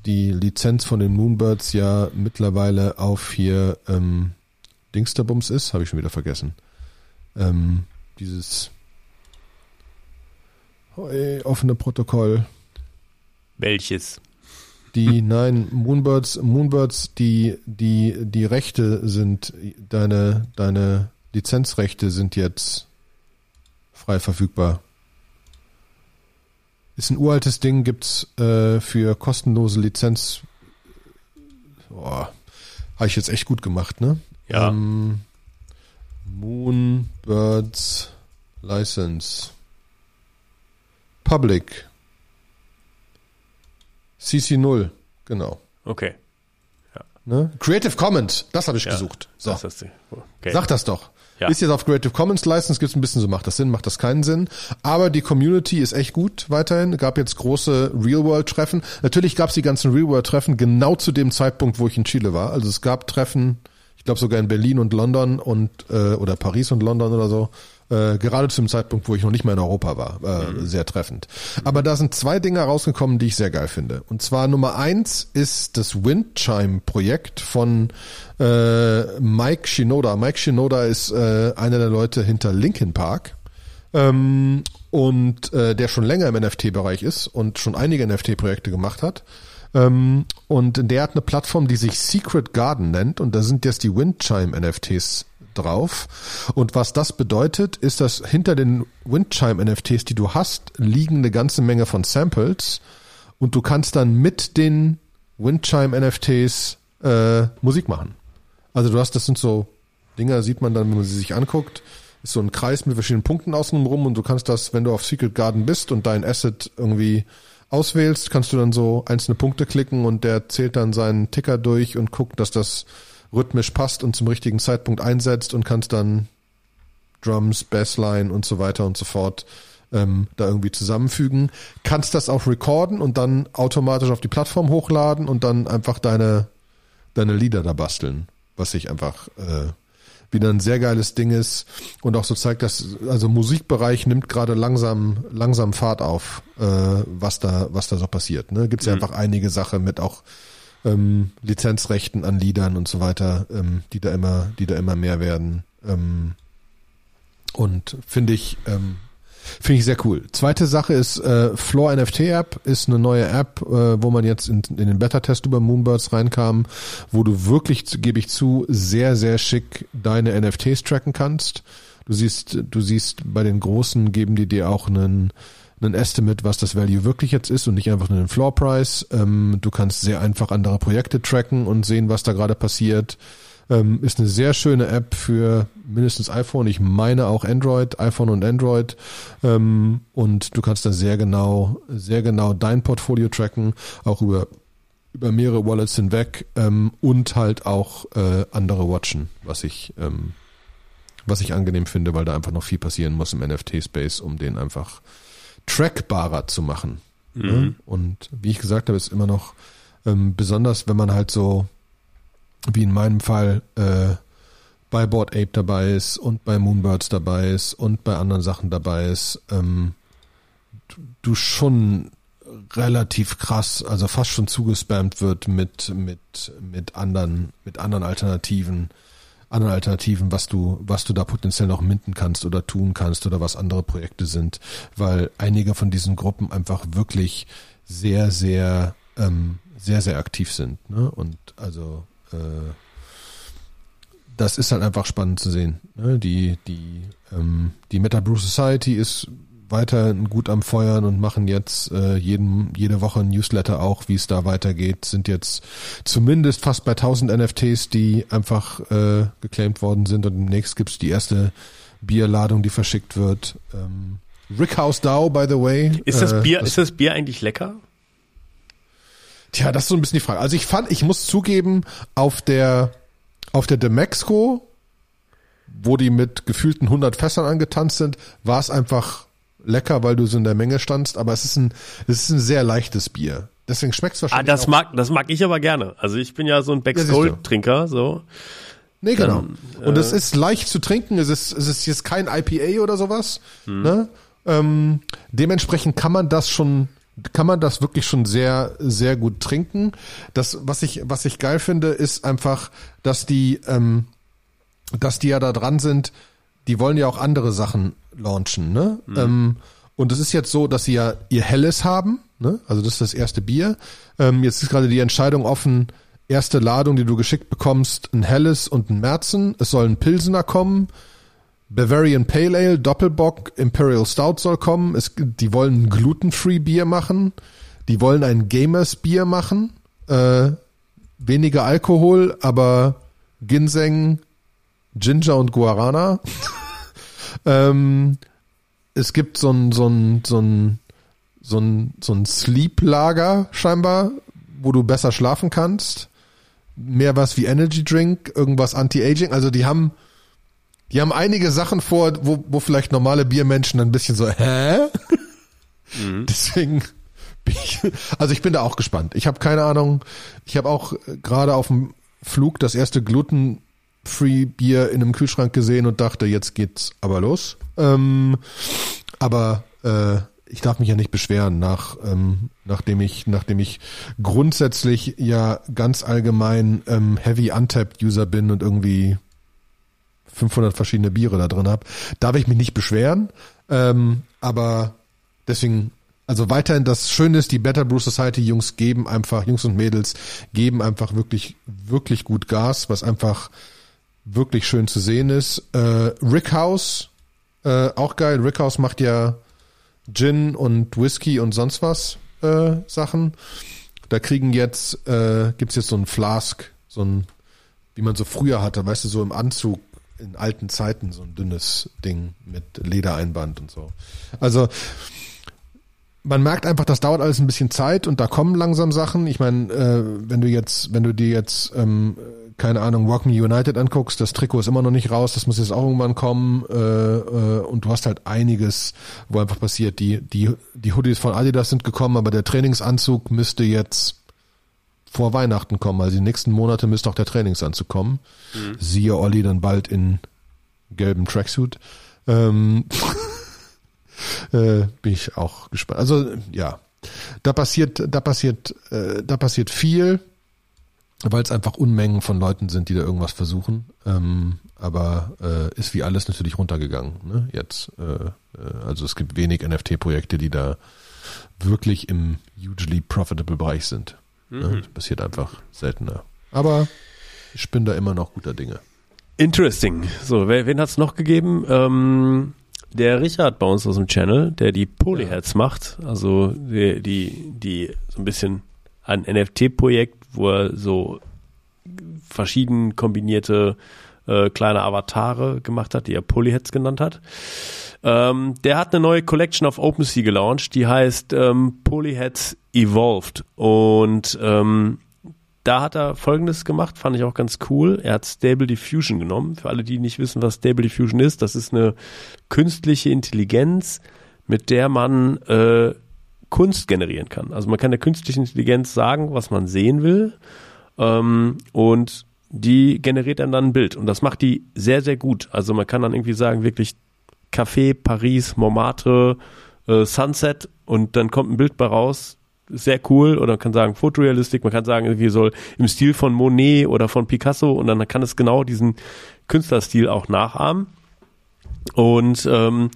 die Lizenz von den Moonbirds ja mittlerweile auf hier ähm, Dingsterbums ist, habe ich schon wieder vergessen. Ähm, dieses offene Protokoll. Welches? Die, nein, Moonbirds, Moonbirds, die, die, die Rechte sind, deine, deine Lizenzrechte sind jetzt frei verfügbar. Ist ein uraltes Ding, gibt's äh, für kostenlose Lizenz. Boah, habe ich jetzt echt gut gemacht, ne? Ja. Ähm, Moonbirds License. Public. CC0, genau. Okay. Ne? Creative Commons, das habe ich Ja. gesucht. So, Das ist die, okay. sag das doch. Ja. Ist jetzt auf Creative Commons License, gibt's ein bisschen so, macht das Sinn, macht das keinen Sinn. Aber die Community ist echt gut weiterhin. Gab jetzt große Real-World-Treffen. Natürlich gab's die ganzen Real-World-Treffen genau zu dem Zeitpunkt, wo ich in Chile war. Also es gab Treffen, ich glaube sogar in Berlin und London und äh, oder Paris und London oder so. Äh, gerade zu dem Zeitpunkt, wo ich noch nicht mehr in Europa war, äh, sehr treffend. Aber da sind zwei Dinge rausgekommen, die ich sehr geil finde. Und zwar Nummer eins ist das Windchime-Projekt von äh, Mike Shinoda. Mike Shinoda ist äh, einer der Leute hinter Linkin Park ähm, und äh, der schon länger im NFT-Bereich ist und schon einige NFT-Projekte gemacht hat. Ähm, und der hat eine Plattform, die sich Secret Garden nennt und da sind jetzt die Windchime NFTs drauf. Und was das bedeutet, ist, dass hinter den Windchime NFTs, die du hast, liegen eine ganze Menge von Samples und du kannst dann mit den Windchime NFTs äh, Musik machen. Also du hast, das sind so Dinger, sieht man dann, wenn man sie sich anguckt, ist so ein Kreis mit verschiedenen Punkten außen rum und du kannst das, wenn du auf Secret Garden bist und dein Asset irgendwie auswählst, kannst du dann so einzelne Punkte klicken und der zählt dann seinen Ticker durch und guckt, dass das rhythmisch passt und zum richtigen Zeitpunkt einsetzt und kannst dann Drums, Bassline und so weiter und so fort ähm, da irgendwie zusammenfügen. Kannst das auch recorden und dann automatisch auf die Plattform hochladen und dann einfach deine, deine Lieder da basteln, was ich einfach äh, wieder ein sehr geiles Ding ist und auch so zeigt, dass also Musikbereich nimmt gerade langsam langsam Fahrt auf, äh, was da was da so passiert. Ne, gibt's ja mhm. einfach einige Sachen mit auch ähm, Lizenzrechten an Liedern und so weiter, ähm, die da immer die da immer mehr werden. Ähm, und finde ich ähm, Finde ich sehr cool. Zweite Sache ist äh, Floor NFT App ist eine neue App, äh, wo man jetzt in, in den Beta-Test über Moonbirds reinkam, wo du wirklich, gebe ich zu, sehr, sehr schick deine NFTs tracken kannst. Du siehst, du siehst, bei den Großen geben die dir auch einen, einen Estimate, was das Value wirklich jetzt ist und nicht einfach nur den Floor Price. Ähm, du kannst sehr einfach andere Projekte tracken und sehen, was da gerade passiert. Ähm, ist eine sehr schöne App für mindestens iPhone. Ich meine auch Android, iPhone und Android. Ähm, und du kannst da sehr genau, sehr genau dein Portfolio tracken, auch über über mehrere Wallets hinweg ähm, und halt auch äh, andere watchen, was ich ähm, was ich angenehm finde, weil da einfach noch viel passieren muss im NFT-Space, um den einfach trackbarer zu machen. Mhm. Und wie ich gesagt habe, ist immer noch ähm, besonders, wenn man halt so wie in meinem Fall äh, bei Board Ape dabei ist und bei Moonbirds dabei ist und bei anderen Sachen dabei ist, ähm, du, schon relativ krass, also fast schon zugespammt wird mit mit mit anderen mit anderen Alternativen, anderen Alternativen, was du was du da potenziell noch minden kannst oder tun kannst oder was andere Projekte sind, weil einige von diesen Gruppen einfach wirklich sehr sehr ähm, sehr sehr aktiv sind, ne? Und also äh, das ist halt einfach spannend zu sehen. Ne? Die, die, ähm, die Meta Brew Society ist weiter gut am Feuern und machen jetzt äh, jeden, jede Woche ein Newsletter auch, wie es da weitergeht. Sind jetzt zumindest fast bei 1000 NFTs, die einfach äh, geclaimed worden sind und demnächst gibt's die erste Bierladung, die verschickt wird. Ähm, Rickhouse DAO, by the way. Ist das Bier, äh, ist das Bier eigentlich lecker? Tja, das ist so ein bisschen die Frage. Also ich fand, ich muss zugeben, auf der, auf der Demexco, wo die mit gefühlten 100 Fässern angetanzt sind, war es einfach lecker, weil du so in der Menge standst, aber es ist ein, es ist ein sehr leichtes Bier. Deswegen schmeckt es wahrscheinlich. Ah, das mag, das mag ich aber gerne. Also ich bin ja so ein Becks Gold Trinker, so. Nee, genau. Dann, Und äh, es ist leicht zu trinken. Es ist, es ist jetzt kein IPA oder sowas. Hm. Ne? Ähm, dementsprechend kann man das schon kann man das wirklich schon sehr, sehr gut trinken. Das, was ich, was ich geil finde, ist einfach, dass die, ähm, dass die ja da dran sind, die wollen ja auch andere Sachen launchen, ne? Mhm. Ähm, und es ist jetzt so, dass sie ja ihr Helles haben, ne? Also das ist das erste Bier. Ähm, jetzt ist gerade die Entscheidung offen, erste Ladung, die du geschickt bekommst, ein Helles und ein Märzen. Es soll ein Pilsener kommen. Bavarian Pale Ale, Doppelbock, Imperial Stout soll kommen. Es, die wollen ein Gluten-Free Bier machen. Die wollen ein Gamers Bier machen. Äh, weniger Alkohol, aber Ginseng, Ginger und Guarana. ähm, es gibt so ein, so ein, so ein, so ein, so ein Sleep-Lager scheinbar, wo du besser schlafen kannst. Mehr was wie Energy Drink, irgendwas Anti-Aging. Also die haben die haben einige Sachen vor, wo, wo vielleicht normale Biermenschen ein bisschen so, hä? Mhm. Deswegen bin ich, also ich bin da auch gespannt. Ich habe keine Ahnung. Ich habe auch gerade auf dem Flug das erste Gluten-Free Bier in einem Kühlschrank gesehen und dachte, jetzt geht's aber los. Ähm, aber äh, ich darf mich ja nicht beschweren, nach, ähm, nachdem ich, nachdem ich grundsätzlich ja ganz allgemein ähm, Heavy Untapped User bin und irgendwie 500 verschiedene Biere da drin habe, darf ich mich nicht beschweren. Ähm, aber deswegen, also weiterhin das Schöne ist, die Better Brew Society Jungs geben einfach, Jungs und Mädels geben einfach wirklich, wirklich gut Gas, was einfach wirklich schön zu sehen ist. Äh, Rickhouse, äh, auch geil. Rickhouse macht ja Gin und Whisky und sonst was äh, Sachen. Da kriegen jetzt, äh, gibt's jetzt so ein Flask, so ein, wie man so früher hatte, weißt du, so im Anzug in alten Zeiten so ein dünnes Ding mit Ledereinband und so. Also man merkt einfach, das dauert alles ein bisschen Zeit und da kommen langsam Sachen. Ich meine, äh, wenn du jetzt, wenn du dir jetzt, ähm, keine Ahnung, Rock Me United anguckst, das Trikot ist immer noch nicht raus, das muss jetzt auch irgendwann kommen äh, äh, und du hast halt einiges, wo einfach passiert. Die, die, die Hoodies von Adidas sind gekommen, aber der Trainingsanzug müsste jetzt vor Weihnachten kommen. Also die nächsten Monate müsste auch der Trainingsanzug kommen. Mhm. Siehe Olli dann bald in gelbem Tracksuit. Ähm, äh, bin ich auch gespannt. Also ja, da passiert, da passiert, äh, da passiert viel, weil es einfach Unmengen von Leuten sind, die da irgendwas versuchen. Ähm, aber äh, ist wie alles natürlich runtergegangen. Ne? Jetzt, äh, äh also es gibt wenig NFT-Projekte, die da wirklich im hugely profitable Bereich sind. Ne? Mhm. Ne? Das passiert einfach seltener. Aber ich bin da immer noch guter Dinge. Interesting. So, wer, wen hat es noch gegeben? Ähm, der Richard bei uns aus dem Channel, der die Polyheads ja. macht, also die, die, die so ein bisschen ein NFT-Projekt, wo er so verschieden kombinierte äh, kleine Avatare gemacht hat, die er Polyheads genannt hat. Ähm, der hat eine neue Collection auf OpenSea gelauncht, die heißt ähm, Polyheads Evolved und ähm, da hat er folgendes gemacht, fand ich auch ganz cool. Er hat Stable Diffusion genommen. Für alle, die nicht wissen, was Stable Diffusion ist, das ist eine künstliche Intelligenz, mit der man äh, Kunst generieren kann. Also man kann der künstlichen Intelligenz sagen, was man sehen will. Ähm, und die generiert dann dann ein Bild. Und das macht die sehr, sehr gut. Also man kann dann irgendwie sagen, wirklich Café, Paris, Montmartre, äh, Sunset und dann kommt ein Bild bei raus, sehr cool oder man kann sagen Fotorealistik, man kann sagen, irgendwie soll im Stil von Monet oder von Picasso und dann kann es genau diesen Künstlerstil auch nachahmen. Und ähm,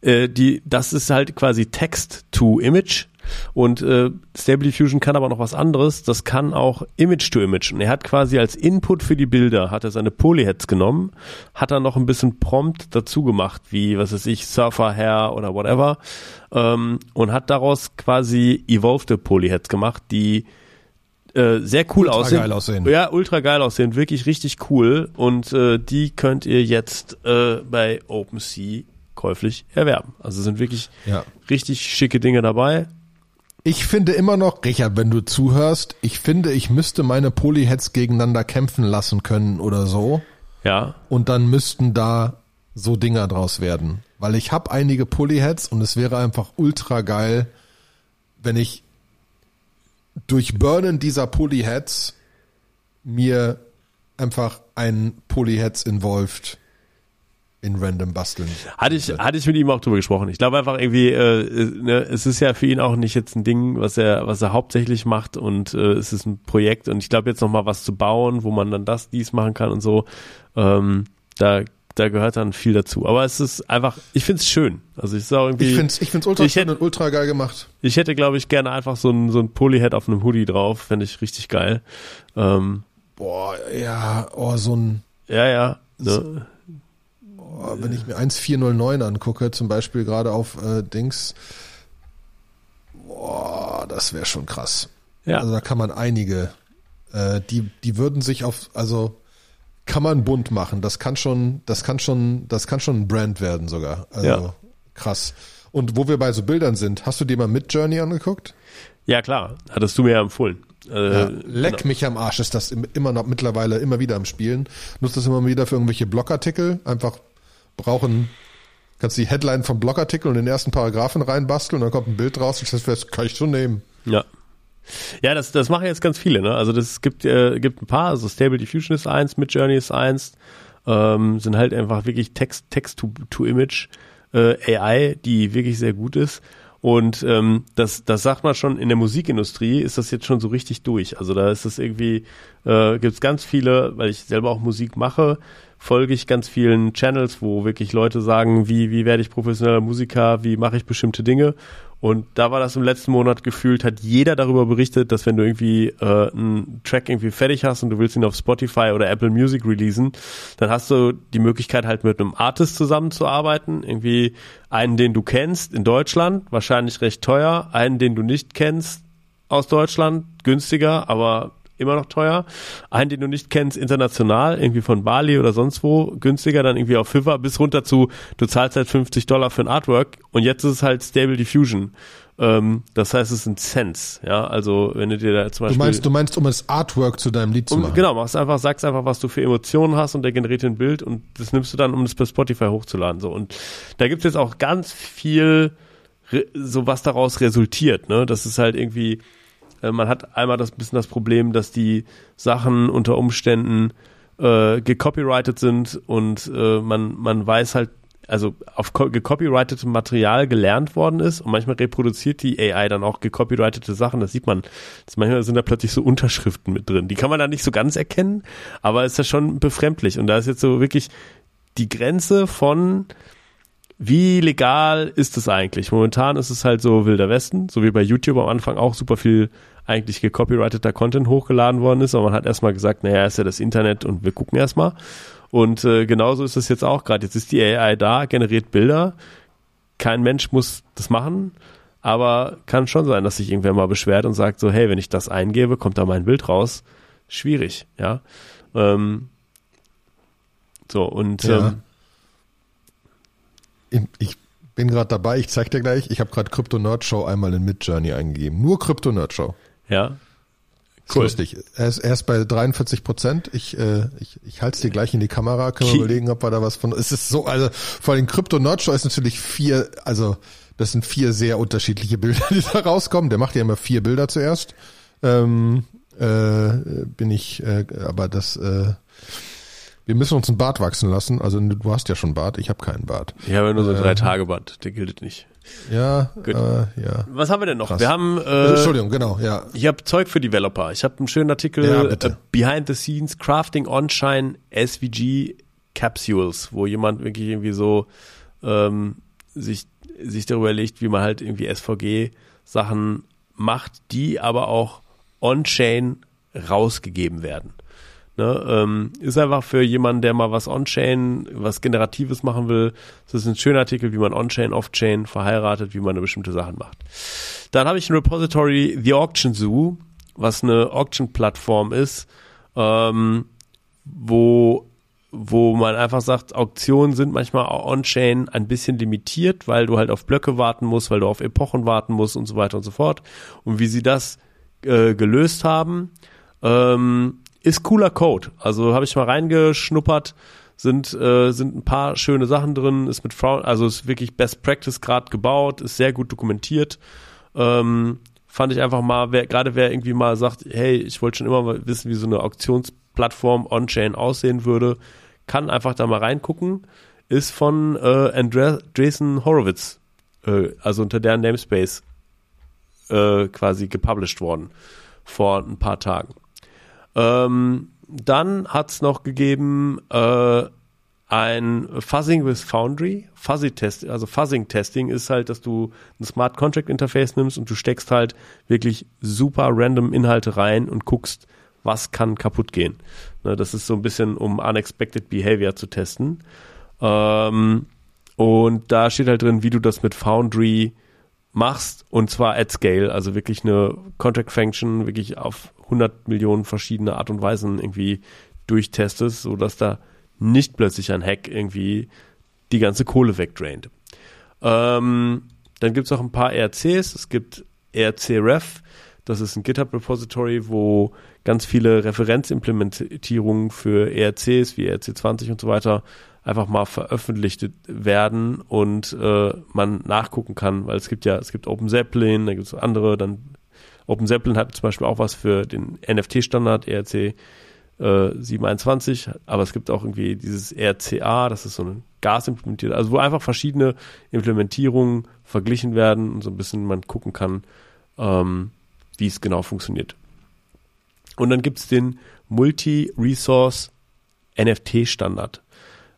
äh, die, das ist halt quasi Text to Image und äh, Stable Diffusion kann aber noch was anderes. Das kann auch Image to Image. Und er hat quasi als Input für die Bilder hat er seine Polyheads genommen, hat dann noch ein bisschen Prompt dazu gemacht, wie was weiß ich Surfer Hair oder whatever, ähm, und hat daraus quasi evolved Polyheads gemacht, die äh, sehr cool ultra aussehen. Geil aussehen. Ja, ultra geil aussehen, wirklich richtig cool. Und äh, die könnt ihr jetzt äh, bei OpenSea käuflich erwerben. Also sind wirklich ja. richtig schicke Dinge dabei. Ich finde immer noch, Richard, wenn du zuhörst, ich finde, ich müsste meine Polyheads gegeneinander kämpfen lassen können oder so. Ja. Und dann müssten da so Dinger draus werden. Weil ich habe einige Polyheads und es wäre einfach ultra geil, wenn ich durch Burnen dieser Polyheads mir einfach ein Polyheads involved in random basteln. Hatte ich, hatte ich mit ihm auch drüber gesprochen. Ich glaube einfach irgendwie, äh, ne, es ist ja für ihn auch nicht jetzt ein Ding, was er, was er hauptsächlich macht und äh, es ist ein Projekt und ich glaube jetzt nochmal was zu bauen, wo man dann das, dies machen kann und so, ähm, da da gehört dann viel dazu. Aber es ist einfach, ich finde es schön. Also ich sage irgendwie. Ich finde es ich find's ultra ich schön hätte, und ultra geil gemacht. Ich hätte, glaube ich, gerne einfach so ein, so ein Polyhead auf einem Hoodie drauf. Fände ich richtig geil. Ähm, Boah, ja, oh, so ein. Ja, ja. Ne? Wenn ich mir 1409 angucke, zum Beispiel gerade auf äh, Dings, boah, das wäre schon krass. Ja. Also da kann man einige, äh, die, die würden sich auf, also kann man bunt machen. Das kann schon, das kann schon, das kann schon ein Brand werden sogar. Also ja. krass. Und wo wir bei so Bildern sind, hast du dir mal mit Journey angeguckt? Ja, klar. Hattest du mir ja empfohlen. Äh, ja, leck genau. mich am Arsch ist das immer noch mittlerweile immer wieder am Spielen. Nutzt das immer wieder für irgendwelche Blogartikel. Einfach brauchen, kannst die Headline vom Blogartikel und den ersten Paragraphen reinbasteln und dann kommt ein Bild raus und das kann ich schon nehmen. Ja. Ja, das, das machen jetzt ganz viele, ne? Also das gibt, äh, gibt ein paar, also Stable Diffusion ist eins, Midjourney ist eins, ähm, sind halt einfach wirklich Text, Text to, to Image äh, AI, die wirklich sehr gut ist. Und ähm, das, das sagt man schon, in der Musikindustrie ist das jetzt schon so richtig durch. Also da ist es irgendwie, äh, gibt es ganz viele, weil ich selber auch Musik mache, folge ich ganz vielen Channels, wo wirklich Leute sagen, wie, wie werde ich professioneller Musiker, wie mache ich bestimmte Dinge. Und da war das im letzten Monat gefühlt, hat jeder darüber berichtet, dass wenn du irgendwie äh, einen Track irgendwie fertig hast und du willst ihn auf Spotify oder Apple Music releasen, dann hast du die Möglichkeit halt mit einem Artist zusammenzuarbeiten. Irgendwie einen, den du kennst in Deutschland, wahrscheinlich recht teuer, einen, den du nicht kennst aus Deutschland, günstiger, aber immer noch teuer. Einen, den du nicht kennst, international, irgendwie von Bali oder sonst wo, günstiger, dann irgendwie auf Fiverr bis runter zu, du zahlst halt 50 Dollar für ein Artwork und jetzt ist es halt Stable Diffusion. Ähm, das heißt, es sind Cents, ja, also wenn du dir da zum Beispiel... Du meinst, du meinst, um das Artwork zu deinem Lied zu um, machen? Genau, machst einfach, sagst einfach, was du für Emotionen hast und der generiert ein Bild und das nimmst du dann, um das bei Spotify hochzuladen, so. Und da gibt es jetzt auch ganz viel, so was daraus resultiert, ne, das ist halt irgendwie, äh, man hat einmal das bisschen das Problem, dass die Sachen unter Umständen äh, gecopyrighted sind und äh, man, man weiß halt also auf gecopyrightetem Material gelernt worden ist und manchmal reproduziert die AI dann auch gecopyrightete Sachen, das sieht man. Das manchmal sind da plötzlich so Unterschriften mit drin. Die kann man da nicht so ganz erkennen, aber ist ja schon befremdlich. Und da ist jetzt so wirklich die Grenze von wie legal ist es eigentlich? Momentan ist es halt so wilder Westen, so wie bei YouTube am Anfang auch super viel eigentlich gecopyrighteter Content hochgeladen worden ist, aber man hat erstmal gesagt, naja, ist ja das Internet und wir gucken erstmal. Und äh, genauso ist es jetzt auch gerade. Jetzt ist die AI da, generiert Bilder. Kein Mensch muss das machen, aber kann schon sein, dass sich irgendwer mal beschwert und sagt so, hey, wenn ich das eingebe, kommt da mein Bild raus. Schwierig, ja. Ähm, so, und ja. ähm, ich bin gerade dabei, ich zeig dir gleich, ich habe gerade Crypto Nerd Show einmal in Midjourney eingegeben. Nur Crypto Nerd Show. Ja. Cool. Lustig. Er ist, er ist bei 43 Prozent. Ich, äh, ich, ich halte es dir gleich in die Kamera. Können wir überlegen, ob wir da was von. Es ist so, also vor allem Crypto Notch ist natürlich vier, also das sind vier sehr unterschiedliche Bilder, die da rauskommen. Der macht ja immer vier Bilder zuerst. Ähm, äh, bin ich, äh, aber das, äh, wir müssen uns einen Bart wachsen lassen. Also du hast ja schon Bart, ich habe keinen Bart. Ich habe nur so drei Tage Bart, der gilt nicht. Ja, äh, ja. Was haben wir denn noch? Krass. Wir haben. Äh, also, Entschuldigung, genau, ja. Ich habe Zeug für Developer. Ich habe einen schönen Artikel ja, äh, Behind the Scenes Crafting On-Shine SVG Capsules, wo jemand wirklich irgendwie so ähm, sich sich darüber legt, wie man halt irgendwie SVG Sachen macht, die aber auch on-chain rausgegeben werden. Ne, ähm, ist einfach für jemanden, der mal was on-chain, was Generatives machen will. Das ist ein schöner Artikel, wie man on-chain, off-chain verheiratet, wie man eine bestimmte Sachen macht. Dann habe ich ein Repository, The Auction Zoo, was eine Auction-Plattform ist, ähm, wo wo man einfach sagt, Auktionen sind manchmal on-chain ein bisschen limitiert, weil du halt auf Blöcke warten musst, weil du auf Epochen warten musst und so weiter und so fort. Und wie sie das äh, gelöst haben, ähm, ist cooler Code. Also habe ich mal reingeschnuppert, sind äh, sind ein paar schöne Sachen drin, ist mit Frauen, also ist wirklich Best Practice gerade gebaut, ist sehr gut dokumentiert. Ähm, fand ich einfach mal, gerade wer irgendwie mal sagt, hey, ich wollte schon immer mal wissen, wie so eine Auktionsplattform on-chain aussehen würde, kann einfach da mal reingucken. Ist von äh, Andreessen Horowitz, äh, also unter deren Namespace äh, quasi gepublished worden vor ein paar Tagen. Ähm, dann hat es noch gegeben äh, ein Fuzzing with Foundry. Fuzzy Test, also Fuzzing Testing ist halt, dass du ein Smart Contract Interface nimmst und du steckst halt wirklich super random Inhalte rein und guckst, was kann kaputt gehen. Ne, das ist so ein bisschen, um Unexpected Behavior zu testen. Ähm, und da steht halt drin, wie du das mit Foundry machst und zwar at scale, also wirklich eine Contract Function wirklich auf 100 Millionen verschiedene Art und Weisen irgendwie durchtestest, sodass da nicht plötzlich ein Hack irgendwie die ganze Kohle wegdraint. Ähm, dann gibt es auch ein paar ERCs. Es gibt ERC-Ref, das ist ein GitHub-Repository, wo ganz viele Referenzimplementierungen für ERCs wie ERC20 und so weiter einfach mal veröffentlicht werden und äh, man nachgucken kann, weil es gibt ja, es gibt Open Zeppelin, da gibt es andere, dann Open Zeppelin hat zum Beispiel auch was für den NFT-Standard ERC äh, 721, aber es gibt auch irgendwie dieses RCA, das ist so ein Gas implementiert, also wo einfach verschiedene Implementierungen verglichen werden und so ein bisschen man gucken kann, ähm, wie es genau funktioniert. Und dann gibt es den Multi-Resource NFT-Standard.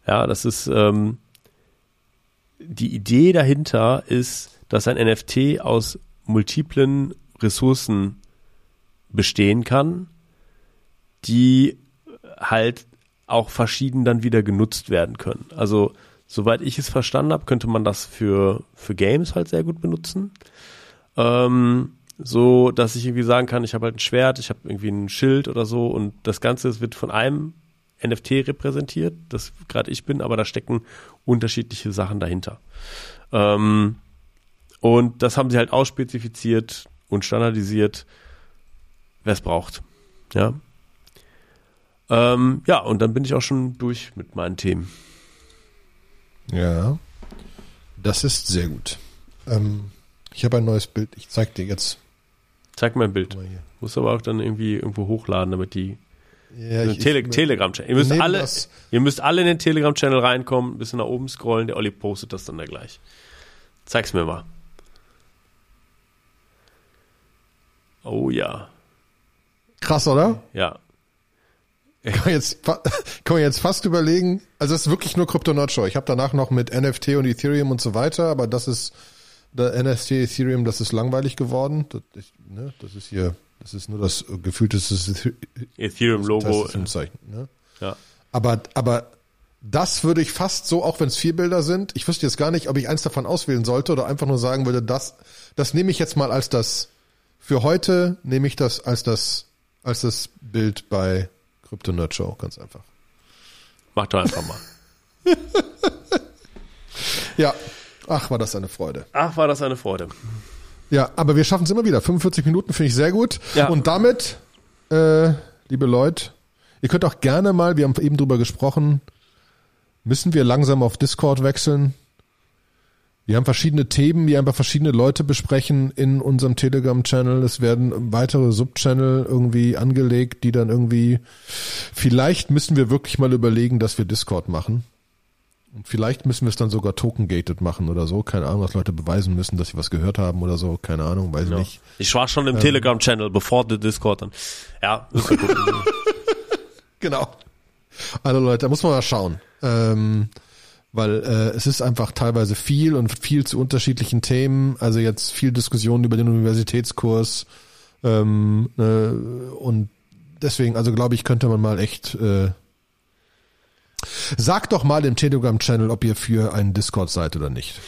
Ja, das ist ähm, die Idee dahinter ist, dass ein NFT aus multiplen Ressourcen bestehen kann, die halt auch verschieden dann wieder genutzt werden können. Also soweit ich es verstanden habe, könnte man das für, für Games halt sehr gut benutzen. Ähm, so dass ich irgendwie sagen kann, ich habe halt ein Schwert, ich habe irgendwie ein Schild oder so und das Ganze wird von einem NFT repräsentiert, das gerade ich bin, aber da stecken unterschiedliche Sachen dahinter. Ähm, und das haben sie halt ausspezifiziert und standardisiert, wer es braucht. Ja. Ähm, ja, und dann bin ich auch schon durch mit meinen Themen. Ja, das ist sehr gut. Ähm, ich habe ein neues Bild. Ich zeig dir jetzt. Zeig mir ein Bild. Muss aber auch dann irgendwie irgendwo hochladen, damit die Ja, ich, Tele Telegram-Channel. Ihr müsst alle, das- ihr müsst alle in den Telegram-Channel reinkommen, ein bisschen nach oben scrollen. Der Olli postet das dann da gleich. Zeig's mir mal. Oh ja, krass, oder? ja. Kann man jetzt, kann man jetzt fast überlegen. Also es ist wirklich nur Crypto Not Show. Ich habe danach noch mit NFT und Ethereum und so weiter, aber das ist der NFT Ethereum, das ist langweilig geworden. Das, ich, ne, das ist hier, das ist nur das gefühlte Ethereum-Logo. Ne? Ja. Aber, aber das würde ich fast so, auch wenn es vier Bilder sind, ich wüsste jetzt gar nicht, ob ich eins davon auswählen sollte oder einfach nur sagen würde, das, das nehme ich jetzt mal als das, für heute nehme ich das als das, als das Bild bei Crypto Nerd Show, ganz einfach. Mach doch einfach mal. Ja, ach, war das eine Freude. Ach, war das eine Freude. Ja, aber wir schaffen es immer wieder. 45 Minuten finde ich sehr gut. Ja. Und damit, äh, liebe Leute, ihr könnt auch gerne mal, wir haben eben drüber gesprochen, müssen wir langsam auf Discord wechseln. Wir haben verschiedene Themen, die einfach verschiedene Leute besprechen in unserem Telegram-Channel. Es werden weitere Subchannel irgendwie angelegt, die dann irgendwie, vielleicht müssen wir wirklich mal überlegen, dass wir Discord machen. Und vielleicht müssen wir es dann sogar token-gated machen oder so. Keine Ahnung, dass Leute beweisen müssen, dass sie was gehört haben oder so. Keine Ahnung, weiß ich Ja. nicht. Ich war schon im Telegram-Channel, bevor der Discord dann. Ja, ist ja gut. Genau. Also Leute, da muss man mal schauen. Ähm, weil äh, es ist einfach teilweise viel und viel zu unterschiedlichen Themen. Also jetzt viel Diskussion über den Universitätskurs. Ähm, äh, und deswegen, also glaube ich, könnte man mal echt. Äh, sagt doch mal im Telegram-Channel, ob ihr für einen Discord seid oder nicht.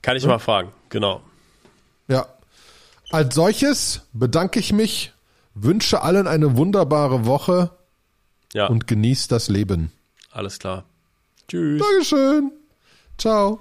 Kann ich mal fragen, genau. Ja. Als solches bedanke ich mich, wünsche allen eine wunderbare Woche Ja, und genießt das Leben. alles klar. Tschüss. Dankeschön. Ciao.